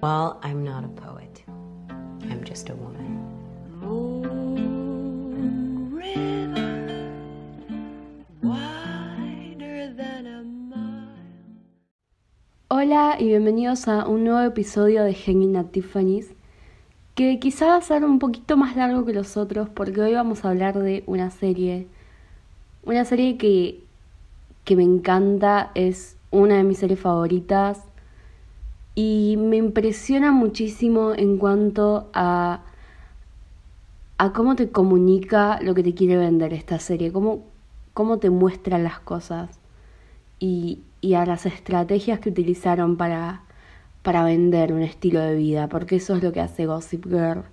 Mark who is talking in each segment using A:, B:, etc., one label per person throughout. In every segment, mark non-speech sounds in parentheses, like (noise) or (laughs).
A: Well, I'm not a poet. I'm just a woman.
B: Hola y bienvenidos a un nuevo episodio de Hanging at Tiffany's, que quizá va a ser un poquito más largo que los otros porque hoy vamos a hablar de una serie, una serie que, que me encanta, es una de mis series favoritas y me impresiona muchísimo en cuanto a, a cómo te comunica lo que te quiere vender esta serie, cómo, cómo te muestra las cosas y, y a las estrategias que utilizaron para, para vender un estilo de vida, porque eso es lo que hace Gossip Girl,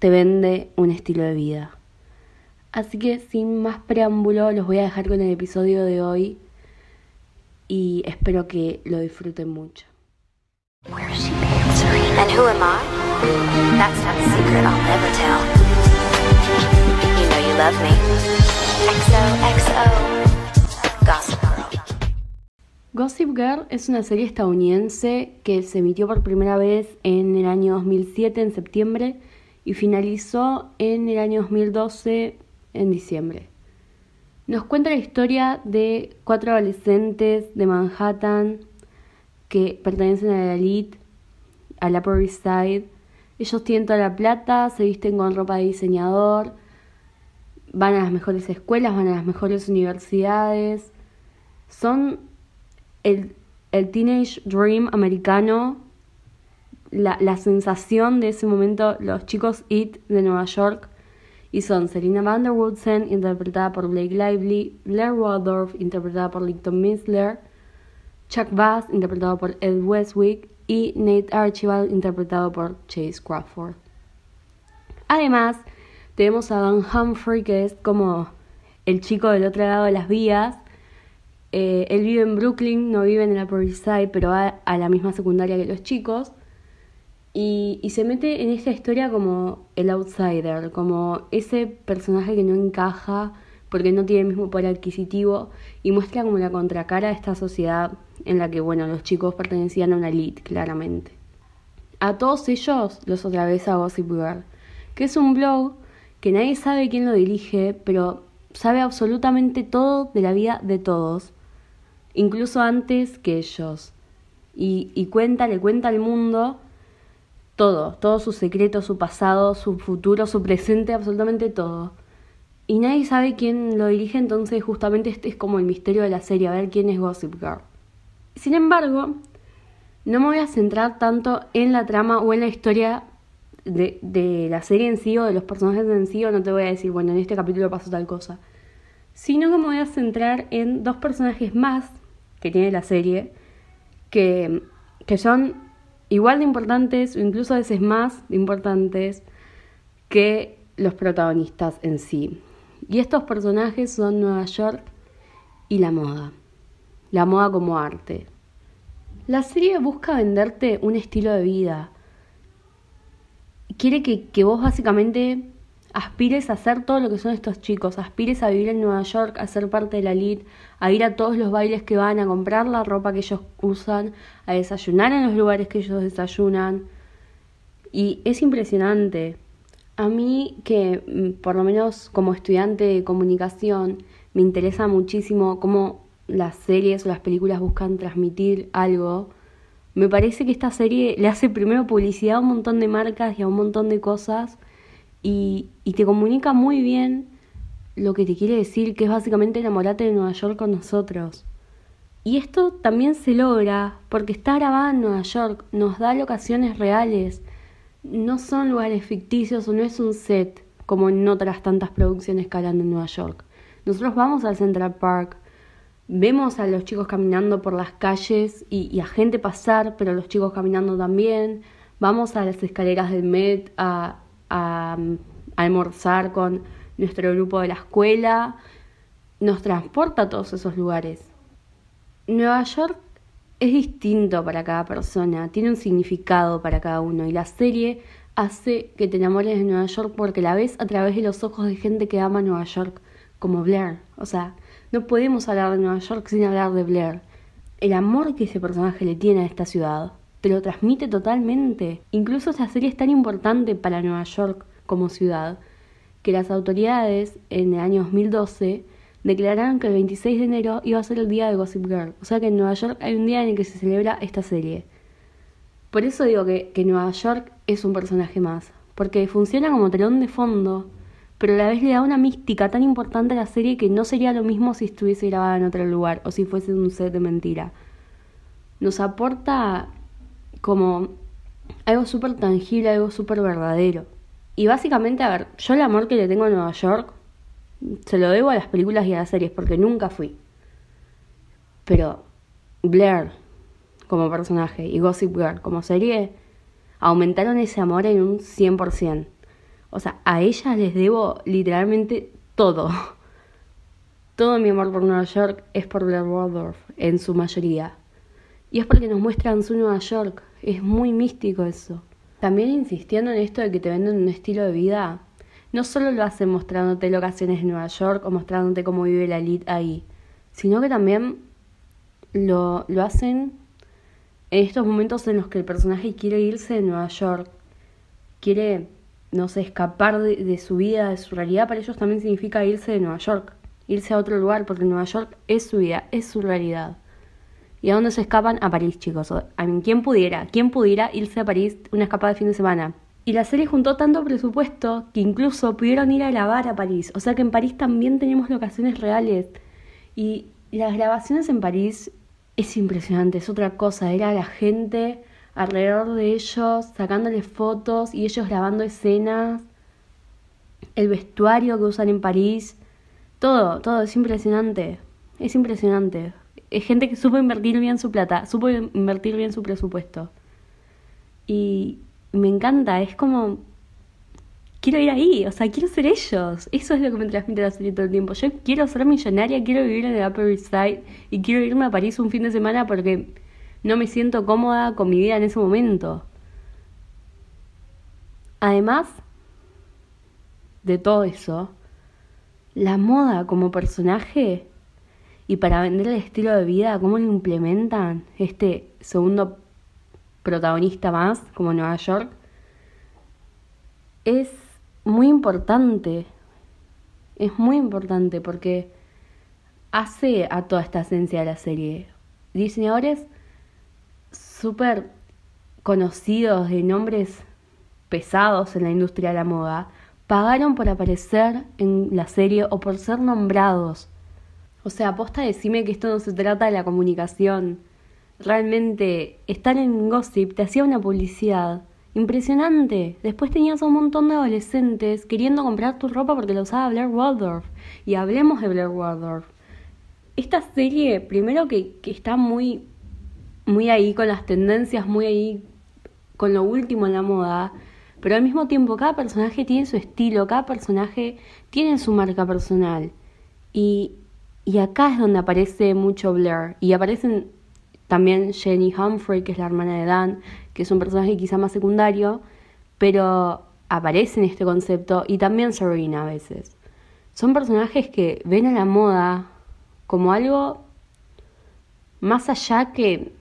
B: te vende un estilo de vida. Así que sin más preámbulo los voy a dejar con el episodio de hoy y espero que lo disfruten mucho.
C: And who am I? That's not a secret I'll never tell. You know you love me. XOXO. Gossip Girl.
B: Gossip Girl es una serie estadounidense que se emitió por primera vez en el año 2007 en septiembre y finalizó en el año 2012 en diciembre. Nos cuenta la historia de cuatro adolescentes de Manhattan que pertenecen a la elite, a la Upper Side. Ellos tienen toda la plata, se visten con ropa de diseñador, van a las mejores escuelas, van a las mejores universidades. Son el, teenage dream americano, la, sensación de ese momento, los chicos IT de Nueva York. Y son Selina Van interpretada por Blake Lively, Blair Waldorf, interpretada por Linton Misler, Chuck Bass, interpretado por Ed Westwick, y Nate Archibald, interpretado por Chase Crawford. Además, tenemos a Van Humphrey, que es como el chico del otro lado de las vías. Eh, él vive en Brooklyn, no vive en la Upper Side, pero va a la misma secundaria que los chicos. Y, se mete en esta historia como el outsider, como ese personaje que no encaja porque no tiene el mismo poder adquisitivo y muestra como la contracara de esta sociedad en la que, bueno, los chicos pertenecían a una elite, claramente. A todos ellos los atraviesa Gossip Girl, que es un blog que nadie sabe quién lo dirige, pero sabe absolutamente todo de la vida de todos, incluso antes que ellos. Y, y cuenta, le cuenta al mundo todo, todo su secreto, su pasado, su futuro, su presente, absolutamente todo. Y nadie sabe quién lo dirige, entonces justamente este es como el misterio de la serie, a ver quién es Gossip Girl. Sin embargo, no me voy a centrar tanto en la trama o en la historia de, la serie en sí o de los personajes en sí, o no te voy a decir, bueno, en este capítulo pasó tal cosa, sino que me voy a centrar en dos personajes más que tiene la serie, que, que son igual de importantes o incluso a veces más importantes que los protagonistas en sí. Y estos personajes son Nueva York y la moda. La moda como arte. La serie busca venderte un estilo de vida. Quiere que, vos básicamente aspires a hacer todo lo que son estos chicos, aspires a vivir en Nueva York, a ser parte de la elite, a ir a todos los bailes que van, a comprar la ropa que ellos usan, a desayunar en los lugares que ellos desayunan. Y es impresionante. A mí que mm, por lo menos como estudiante de comunicación me interesa muchísimo cómo las series o las películas buscan transmitir algo, me parece que esta serie le hace primero publicidad a un montón de marcas y a un montón de cosas y, y te comunica muy bien lo que te quiere decir, que es básicamente enamorarte de Nueva York con nosotros. Y esto también se logra porque está grabada en Nueva York, nos da locaciones reales, no son lugares ficticios o no es un set como en otras tantas producciones que hablan de Nueva York. Nosotros vamos al Central Park, vemos a los chicos caminando por las calles y, a gente pasar, pero los chicos caminando también. Vamos a las escaleras del Met a, a, a almorzar con nuestro grupo de la escuela. Nos transporta a todos esos lugares. Nueva York es distinto para cada persona, tiene un significado para cada uno y la serie hace que te enamores de Nueva York porque la ves a través de los ojos de gente que ama Nueva York, como Blair. O sea, no podemos hablar de Nueva York sin hablar de Blair. El amor que ese personaje le tiene a esta ciudad. te lo transmite totalmente. Incluso esta serie es tan importante para Nueva York como ciudad que las autoridades en el año 2012 declararon que el 26 de enero iba a ser el día de Gossip Girl. O sea que en Nueva York hay un día en el que se celebra esta serie. Por eso digo que, que Nueva York es un personaje más, porque funciona como telón de fondo, pero a la vez le da una mística tan importante a la serie que no sería lo mismo si estuviese grabada en otro lugar o si fuese un set de mentira. Nos aporta como algo súper tangible, algo súper verdadero. Y básicamente, a ver, yo el amor que le tengo a Nueva York se lo debo a las películas y a las series porque nunca fui. Pero Blair como personaje y Gossip Girl como serie aumentaron ese amor en un 100%. O sea, a ellas les debo literalmente todo. (laughs) Todo mi amor por Nueva York es por Blair Waldorf, en su mayoría. Y es porque nos muestran su Nueva York. Es muy místico eso. También insistiendo en esto de que te venden un estilo de vida, no solo lo hacen mostrándote locaciones de Nueva York o mostrándote cómo vive la elite ahí, sino que también lo, lo hacen en estos momentos en los que el personaje quiere irse de Nueva York, quiere, no sé, escapar de, de su vida, de su realidad, para ellos también significa irse de Nueva York, irse a otro lugar, porque Nueva York es su vida, es su realidad. ¿Y a dónde se escapan? A París, chicos. A ¿quién pudiera? ¿Quién pudiera irse a París una escapada de fin de semana? Y la serie juntó tanto presupuesto que incluso pudieron ir a grabar a París. O sea que en París también tenemos locaciones reales. Y las grabaciones en París es impresionante, es otra cosa. Era la gente alrededor de ellos, sacándoles fotos y ellos grabando escenas. El vestuario que usan en París. Todo, todo, es impresionante. Es impresionante. Es gente que supo invertir bien su plata, supo invertir bien su presupuesto. Y me encanta, es como quiero ir ahí, o sea, quiero ser ellos. Eso es lo que me transmite la serie todo el tiempo. Yo quiero ser millonaria, quiero vivir en el Upper East Side y quiero irme a París un fin de semana porque no me siento cómoda con mi vida en ese momento. Además de todo eso, la moda como personaje y para vender el estilo de vida, cómo lo implementan este segundo protagonista más, como Nueva York, es muy importante. Es muy importante porque hace a toda esta esencia de la serie. Diseñadores súper conocidos de nombres pesados en la industria de la moda pagaron por aparecer en la serie o por ser nombrados. O sea, aposta decime que esto no se trata de la comunicación realmente estar en Gossip te hacía una publicidad impresionante. Después tenías un montón de adolescentes queriendo comprar tu ropa porque la usaba Blair Waldorf. Y hablemos de Blair Waldorf. Esta serie, primero que, que está muy, muy ahí con las tendencias, muy ahí con lo último en la moda, pero al mismo tiempo cada personaje tiene su estilo, cada personaje tiene su marca personal. Y, y acá es donde aparece mucho Blair. Y aparecen también Jenny Humphrey, que es la hermana de Dan, que es un personaje quizá más secundario, pero aparece en este concepto, y también Serena a veces. Son personajes que ven a la moda como algo más allá que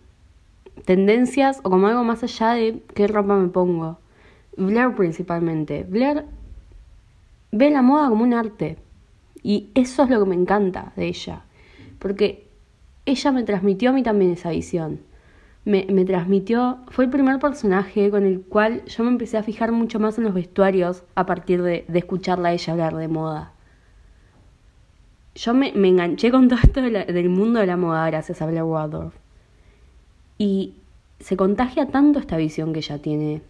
B: tendencias o como algo más allá de qué ropa me pongo. Blair principalmente. Blair ve la moda como un arte. Y eso es lo que me encanta de ella. Porque ella me transmitió a mí también esa visión. Me, transmitió, fue el primer personaje con el cual yo me empecé a fijar mucho más en los vestuarios a partir de, escucharla a ella hablar de moda. Yo me, enganché con todo esto la, del mundo de la moda gracias a Blair Waldorf. Y se contagia tanto esta visión que ella tiene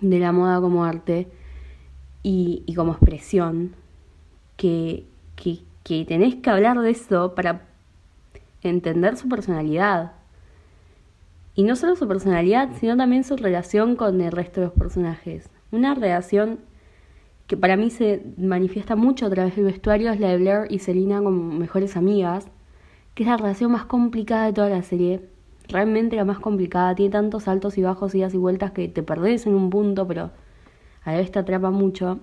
B: de la moda como arte y, y como expresión que, que, que tenés que hablar de eso para entender su personalidad. Y no solo su personalidad, sino también su relación con el resto de los personajes. Una relación que para mí se manifiesta mucho a través del vestuario es la de Blair y Selina como mejores amigas, que es la relación más complicada de toda la serie. Realmente la más complicada, tiene tantos altos y bajos, idas y vueltas que te perdés en un punto, pero a la vez te atrapa mucho.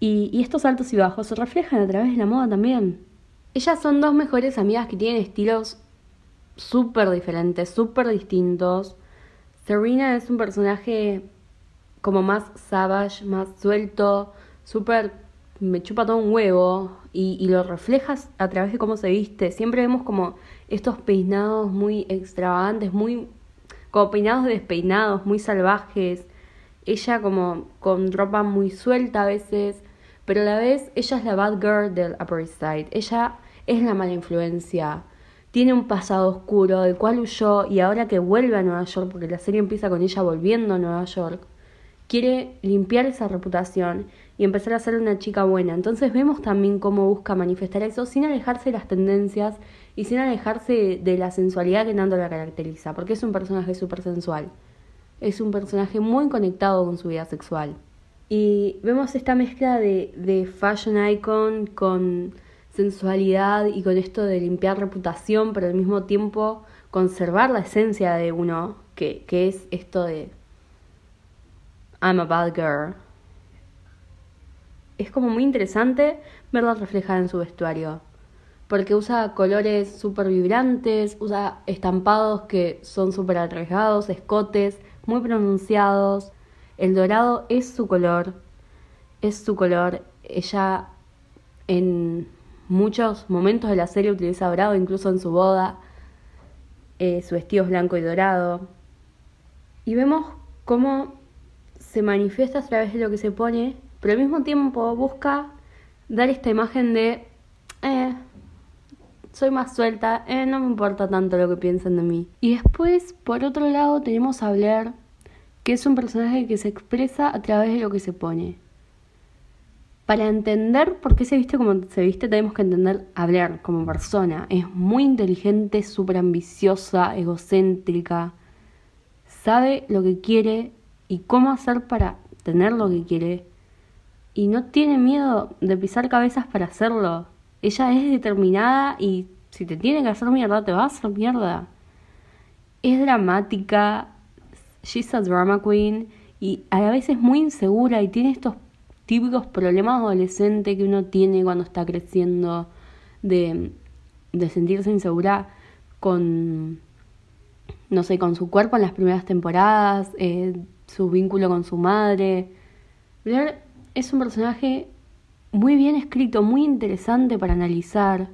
B: Y, y estos altos y bajos se reflejan a través de la moda también. Ellas son dos mejores amigas que tienen estilos súper diferentes, súper distintos. Serena es un personaje como más savage, más suelto, súper me chupa todo un huevo y, y, lo reflejas a través de cómo se viste. Siempre vemos como estos peinados muy extravagantes, muy como peinados despeinados, muy salvajes. Ella como con ropa muy suelta a veces, pero a la vez ella es la bad girl del Upper East Side. Ella es la mala influencia. Tiene un pasado oscuro del cual huyó y ahora que vuelve a Nueva York, porque la serie empieza con ella volviendo a Nueva York, quiere limpiar esa reputación y empezar a ser una chica buena. Entonces vemos también cómo busca manifestar eso sin alejarse de las tendencias y sin alejarse de la sensualidad que tanto la caracteriza, porque es un personaje súper sensual. Es un personaje muy conectado con su vida sexual. Y vemos esta mezcla de, fashion icon con sensualidad y con esto de limpiar reputación, pero al mismo tiempo conservar la esencia de uno, que, que es esto de I'm a bad girl. Es como muy interesante verla reflejada en su vestuario, porque usa colores súper vibrantes, usa estampados que son súper arriesgados, escotes muy pronunciados. El dorado es su color, es su color. Ella en muchos momentos de la serie utiliza dorado, incluso en su boda. Eh, su vestido es blanco y dorado. Y vemos cómo se manifiesta a través de lo que se pone, pero al mismo tiempo busca dar esta imagen de, eh, soy más suelta, eh, no me importa tanto lo que piensen de mí. Y después, por otro lado, tenemos a Blair, que es un personaje que se expresa a través de lo que se pone. Para entender por qué se viste como se viste, tenemos que entender a Blair como persona. Es muy inteligente, súper ambiciosa, egocéntrica. Sabe lo que quiere y cómo hacer para tener lo que quiere. Y no tiene miedo de pisar cabezas para hacerlo. Ella es determinada y si te tiene que hacer mierda, te va a hacer mierda. Es dramática, she's a drama queen y a la vez es muy insegura y tiene estos típicos problemas adolescentes que uno tiene cuando está creciendo, de, de sentirse insegura con, no sé, con su cuerpo en las primeras temporadas, eh, su vínculo con su madre. Blair es un personaje muy bien escrito, muy interesante para analizar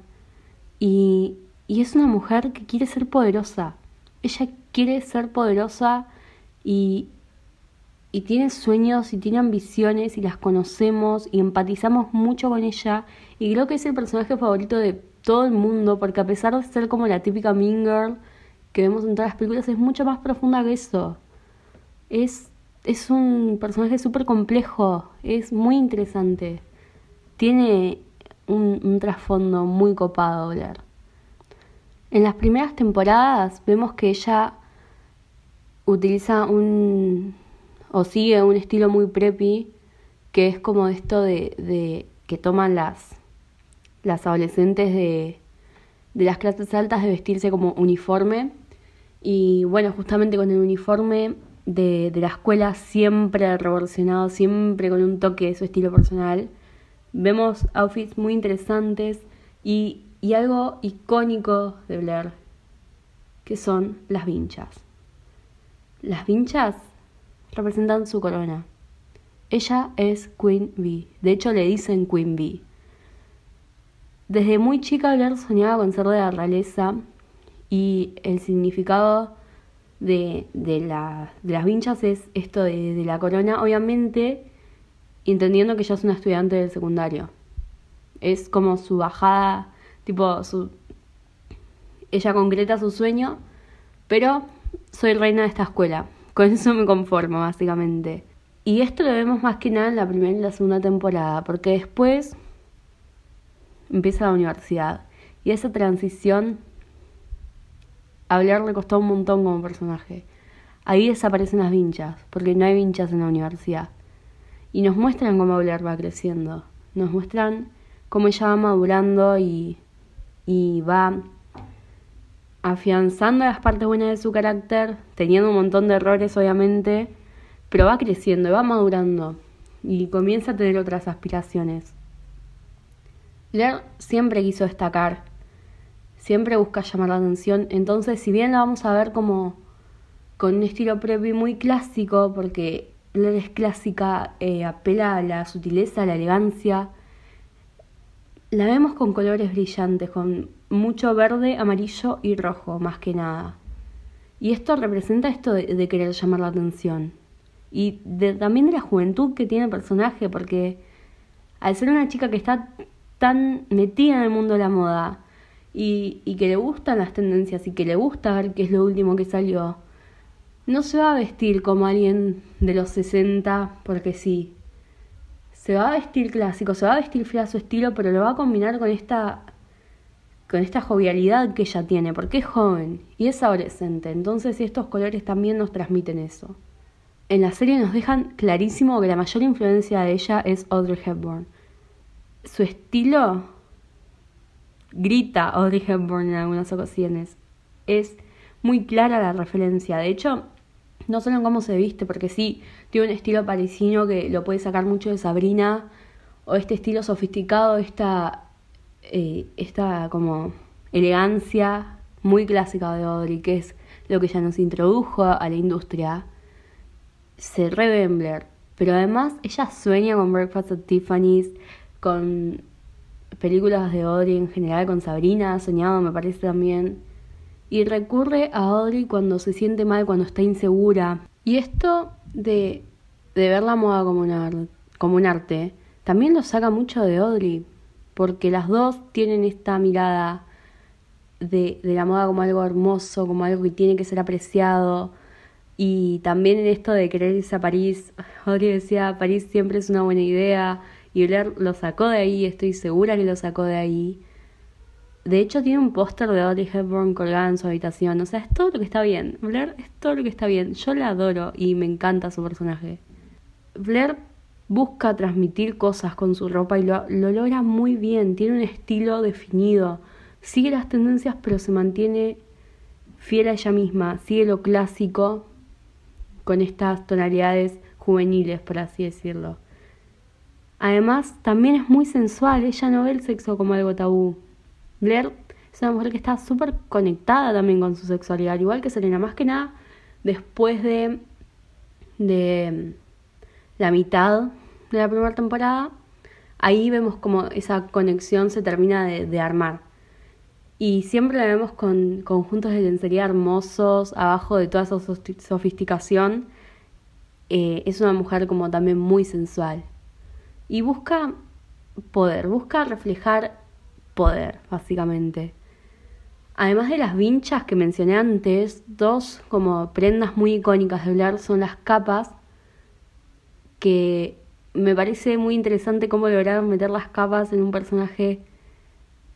B: y, y es una mujer que quiere ser poderosa. Ella quiere ser poderosa y, tiene sueños y tiene ambiciones y las conocemos y empatizamos mucho con ella y creo que es el personaje favorito de todo el mundo porque a pesar de ser como la típica mean girl que vemos en todas las películas es mucho más profunda que eso. Es, es un personaje súper complejo, es muy interesante. Tiene un, trasfondo muy copado hablar. En las primeras temporadas vemos que ella utiliza un o sigue un estilo muy preppy, que es como esto de, de que toman las, las adolescentes de, de las clases altas de vestirse como uniforme. Y bueno, justamente con el uniforme de, de la escuela siempre revolucionado, siempre con un toque de su estilo personal. Vemos outfits muy interesantes y, y algo icónico de Blair, que son las vinchas. Las vinchas representan su corona. Ella es Queen Bee, de hecho le dicen Queen Bee. Desde muy chica Blair soñaba con ser de la realeza y el significado de, de, de las vinchas es esto de, de, la corona, obviamente entendiendo que ella es una estudiante del secundario. Es como su bajada, tipo, su, ella concreta su sueño, pero soy reina de esta escuela. Con eso me conformo, básicamente. Y esto lo vemos más que nada en la primera y la segunda temporada, porque después empieza la universidad. Y esa transición, a hablar le costó un montón como personaje. Ahí desaparecen las vinchas, porque no hay vinchas en la universidad. Y nos muestran cómo Blair va creciendo. Nos muestran cómo ella va madurando y, y va afianzando las partes buenas de su carácter, teniendo un montón de errores obviamente, pero va creciendo, va madurando y comienza a tener otras aspiraciones. Blair siempre quiso destacar, siempre busca llamar la atención. Entonces, si bien la vamos a ver como con un estilo propio muy clásico, porque Blair es clásica, eh, apela a la sutileza, a la elegancia, la vemos con colores brillantes, con mucho verde, amarillo y rojo, más que nada. Y esto representa esto de, querer llamar la atención. Y también de la juventud que tiene el personaje, porque al ser una chica que está tan metida en el mundo de la moda y, y que le gustan las tendencias y que le gusta ver qué es lo último que salió, no se va a vestir como alguien de los 60 porque sí. Se va a vestir clásico, se va a vestir fiel a su estilo, pero lo va a combinar con esta con esta jovialidad que ella tiene, porque es joven y es adolescente, entonces estos colores también nos transmiten eso. En la serie nos dejan clarísimo que la mayor influencia de ella es Audrey Hepburn. Su estilo grita Audrey Hepburn en algunas ocasiones. Es muy clara la referencia. De hecho, no solo en cómo se viste, porque sí, tiene un estilo parisino que lo puede sacar mucho de Sabrina, o este estilo sofisticado, esta eh, esta como elegancia muy clásica de Audrey, que es lo que ya nos introdujo a la industria, se re Pero además ella sueña con Breakfast at Tiffany's, con películas de Audrey en general, con Sabrina, soñado me parece también. Y recurre a Audrey cuando se siente mal, cuando está insegura. Y esto de, de ver la moda como un, como un arte, también lo saca mucho de Audrey porque las dos tienen esta mirada de, la moda como algo hermoso, como algo que tiene que ser apreciado. Y también en esto de querer irse a París, (laughs) Audrey decía, París siempre es una buena idea, y Blair lo sacó de ahí, estoy segura que lo sacó de ahí. De hecho, tiene un póster de Audrey Hepburn colgado en su habitación. O sea, es todo lo que está bien. Blair es todo lo que está bien. Yo la adoro y me encanta su personaje. Blair busca transmitir cosas con su ropa y lo, logra muy bien, tiene un estilo definido, sigue las tendencias pero se mantiene fiel a ella misma, sigue lo clásico con estas tonalidades juveniles, por así decirlo. Además, también es muy sensual, ella no ve el sexo como algo tabú. Blair es una mujer que está súper conectada también con su sexualidad, igual que Selena, más que nada después de, de la mitad de la primera temporada, ahí vemos como esa conexión se termina de, armar. Y siempre la vemos con conjuntos de lencería hermosos, abajo de toda esa sofisticación. Eh, es una mujer como también muy sensual. Y busca poder, busca reflejar poder, básicamente. Además de las vinchas que mencioné antes, dos como prendas muy icónicas de Blair son las capas, que me parece muy interesante cómo lograron meter las capas en un personaje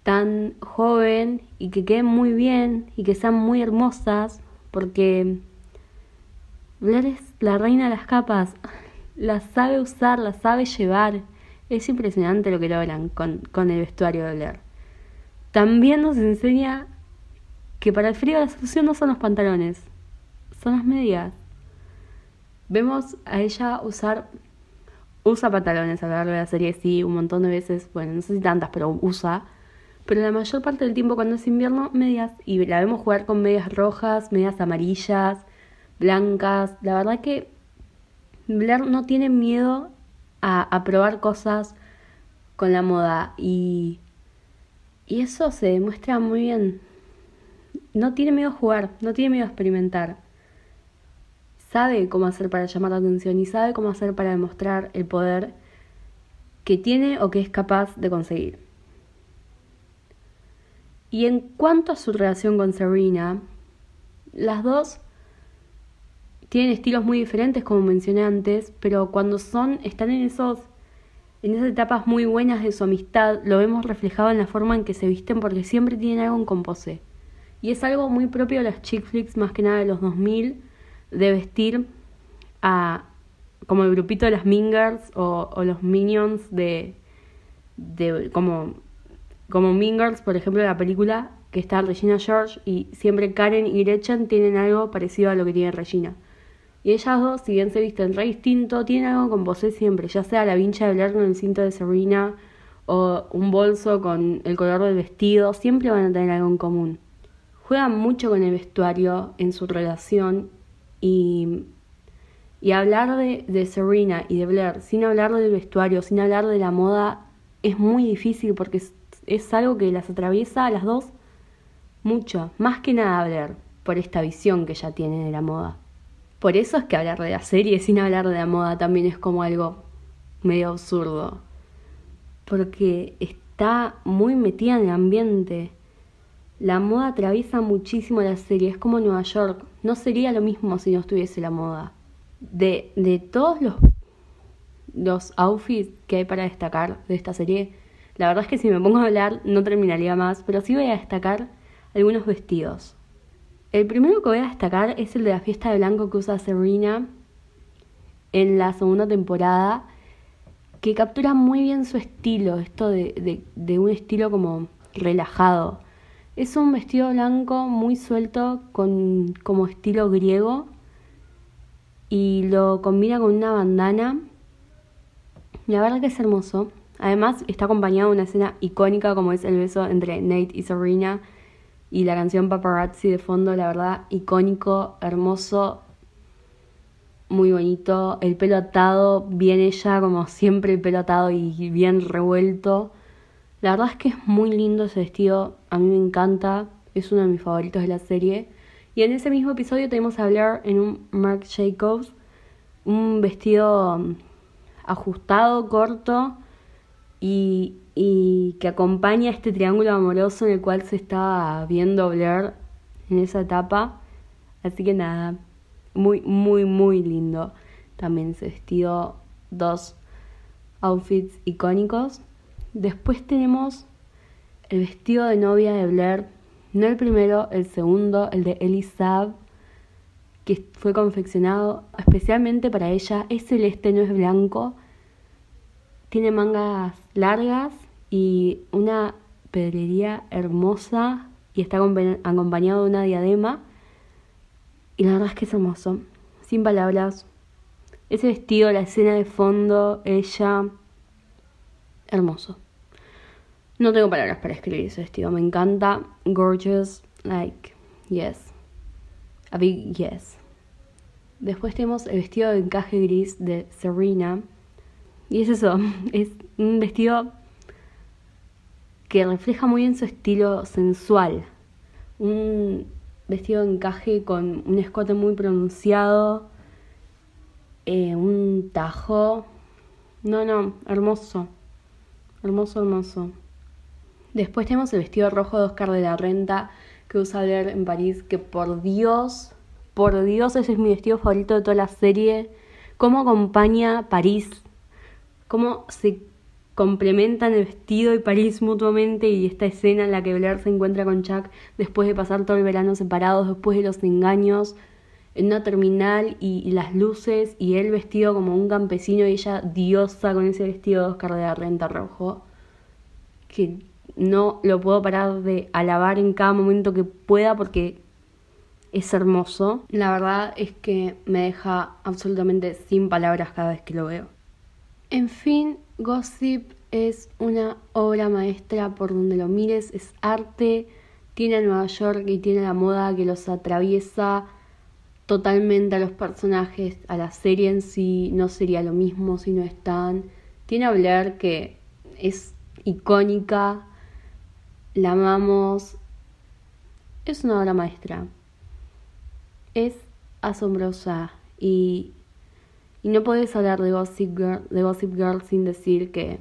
B: tan joven y que queden muy bien y que sean muy hermosas, porque Blair es la reina de las capas, (laughs) las sabe usar, las sabe llevar. Es impresionante lo que logran con, con el vestuario de Blair. También nos enseña que para el frío la solución no son los pantalones, son las medias. Vemos a ella usar usa pantalones a lo largo de la serie, sí, un montón de veces, bueno, no sé si tantas, pero usa. Pero la mayor parte del tiempo cuando es invierno, medias. Y la vemos jugar con medias rojas, medias amarillas, blancas. La verdad que Blair no tiene miedo a, a probar cosas con la moda. Y, y eso se demuestra muy bien. No tiene miedo a jugar, no tiene miedo a experimentar sabe cómo hacer para llamar la atención y sabe cómo hacer para demostrar el poder que tiene o que es capaz de conseguir. Y en cuanto a su relación con Serena, las dos tienen estilos muy diferentes, como mencioné antes, pero cuando son, están en esos, en esas etapas muy buenas de su amistad, lo vemos reflejado en la forma en que se visten porque siempre tienen algo en composé. Y es algo muy propio de las chick flicks, más que nada de los 2000, de vestir a como el grupito de las Mingers o, los Minions de, de como, como Mingers, por ejemplo, de la película que está Regina George y siempre Karen y Gretchen tienen algo parecido a lo que tiene Regina. Y ellas dos, si bien se visten re distinto, tienen algo con vos siempre, ya sea la vincha de hablar con el cinto de Serena o un bolso con el color del vestido, siempre van a tener algo en común. Juegan mucho con el vestuario en su relación y, y hablar de, de Serena y de Blair sin hablar del vestuario, sin hablar de la moda, es muy difícil porque es, es algo que las atraviesa a las dos mucho, más que nada Blair, por esta visión que ella tiene de la moda. Por eso es que hablar de la serie sin hablar de la moda también es como algo medio absurdo porque está muy metida en el ambiente. La moda atraviesa muchísimo la serie, es como Nueva York. No sería lo mismo si no estuviese la moda. De, de todos los, los outfits que hay para destacar de esta serie, la verdad es que si me pongo a hablar no terminaría más, pero sí voy a destacar algunos vestidos. El primero que voy a destacar es el de la fiesta de blanco que usa Serena en la segunda temporada que captura muy bien su estilo, esto de, un estilo como relajado. Es un vestido blanco muy suelto con como estilo griego y lo combina con una bandana. La verdad que es hermoso. Además está acompañado de una escena icónica como es el beso entre Nate y Serena y la canción Paparazzi de fondo, la verdad icónico, hermoso, muy bonito, el pelo atado, bien ella, como siempre el pelo atado y bien revuelto. La verdad es que es muy lindo ese vestido, a mí me encanta, es uno de mis favoritos de la serie. Y en ese mismo episodio tenemos a hablar en un Marc Jacobs, un vestido mm, ajustado, corto y, y que acompaña este triángulo amoroso en el cual se está viendo Blair en esa etapa. Así que nada, muy, muy, muy lindo. También se vestido dos outfits icónicos. Después tenemos el vestido de novia de Blair, no el primero, el segundo, el de Elisa, que fue confeccionado especialmente para ella. Es celeste, no es blanco. Tiene mangas largas y una pedrería hermosa y está acompañado de una diadema y la verdad es que es hermoso. Sin palabras. Ese vestido, la escena de fondo, ella. Hermoso. No tengo palabras para escribir ese vestido. Me encanta. Gorgeous. Like, yes. A big yes. Después tenemos el vestido de encaje gris de Serena. Y es eso. (laughs) Es un vestido que refleja muy bien su estilo sensual. Un vestido de encaje con un escote muy pronunciado, eh, un tajo. No, no, hermoso. Hermoso, hermoso. Después tenemos el vestido rojo de Oscar de la Renta que usa ver en París, que por Dios, por Dios, ese es mi vestido favorito de toda la serie. Cómo acompaña París, cómo se complementan el vestido y París mutuamente y esta escena en la que Blair se encuentra con Chuck después de pasar todo el verano separados, después de los engaños en una terminal y, las luces y él vestido como un campesino y ella diosa con ese vestido de Oscar de la Renta rojo que no lo puedo parar de alabar en cada momento que pueda porque es hermoso. La verdad es que me deja absolutamente sin palabras cada vez que lo veo. En fin, Gossip es una obra maestra por donde lo mires, es arte, tiene a Nueva York y tiene la moda que los atraviesa totalmente a los personajes, a la serie en sí, no sería lo mismo si no están. Tiene a Blair que es icónica, la amamos, es una obra maestra, es asombrosa y y no puedes hablar de Gossip Girl, de Gossip Girl sin decir que,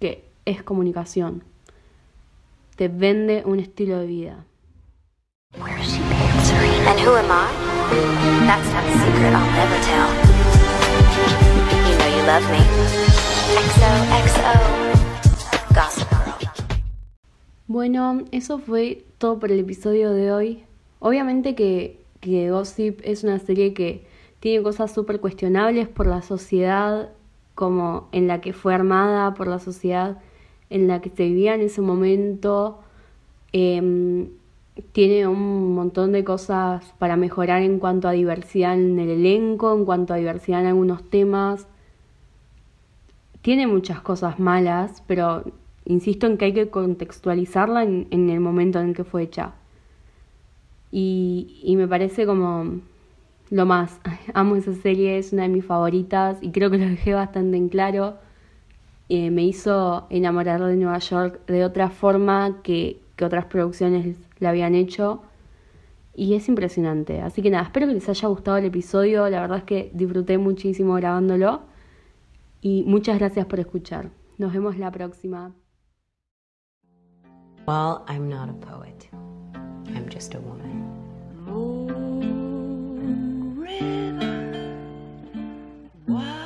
B: que es comunicación. Te vende un estilo de vida. And who am I? That's not a secret I'll never tell. You know you love me. XOXO. Gossip Girl. Bueno, eso fue todo por el episodio de hoy. Obviamente que, que Gossip es una serie que tiene cosas súper cuestionables por la sociedad como en la que fue armada, por la sociedad en la que se vivía en ese momento. Em, tiene un montón de cosas para mejorar en cuanto a diversidad en el elenco, en cuanto a diversidad en algunos temas. tiene muchas cosas malas, pero insisto en que hay que contextualizarla en, en el momento en que fue hecha. Y me parece como lo más. (laughs) Amo esa serie, es una de mis favoritas y creo que lo dejé bastante en claro. Eh, me hizo enamorar de Nueva York de otra forma que, que otras producciones la habían hecho. Y es impresionante. Así que nada, espero que les haya gustado el episodio. La verdad es que disfruté muchísimo grabándolo. Y muchas gracias por escuchar. Nos vemos la próxima.
A: Well, I'm not a poet. I'm just a woman. women. Why?